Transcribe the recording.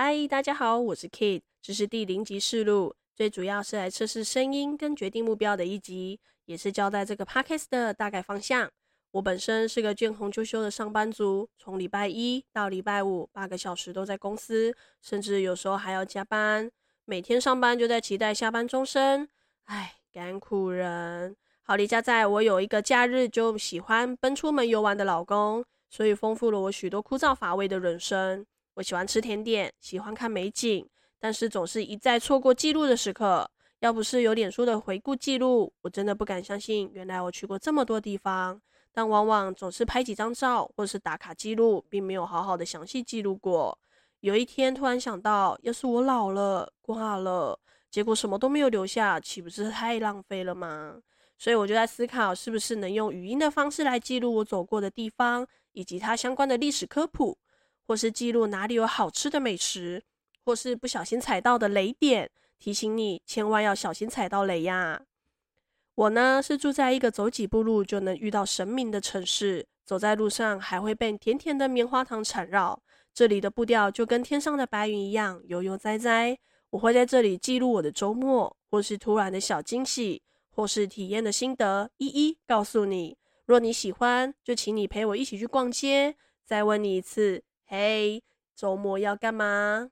嗨，大家好，我是 Kid，这是第零集试录，最主要是来测试声音跟决定目标的一集，也是交代这个 Podcast 的大概方向。我本身是个见红就休的上班族，从礼拜一到礼拜五，八个小时都在公司，甚至有时候还要加班。每天上班就在期待下班钟声，唉，干苦人。好离家在我有一个假日就喜欢奔出门游玩的老公，所以丰富了我许多枯燥乏味的人生。我喜欢吃甜点，喜欢看美景，但是总是一再错过记录的时刻。要不是有脸书的回顾记录，我真的不敢相信，原来我去过这么多地方。但往往总是拍几张照，或是打卡记录，并没有好好的详细记录过。有一天突然想到，要是我老了挂了，结果什么都没有留下，岂不是太浪费了吗？所以我就在思考，是不是能用语音的方式来记录我走过的地方，以及它相关的历史科普。或是记录哪里有好吃的美食，或是不小心踩到的雷点，提醒你千万要小心踩到雷呀。我呢是住在一个走几步路就能遇到神明的城市，走在路上还会被甜甜的棉花糖缠绕。这里的步调就跟天上的白云一样悠悠哉哉。我会在这里记录我的周末，或是突然的小惊喜，或是体验的心得，一一告诉你。若你喜欢，就请你陪我一起去逛街。再问你一次。嘿，周末要干嘛？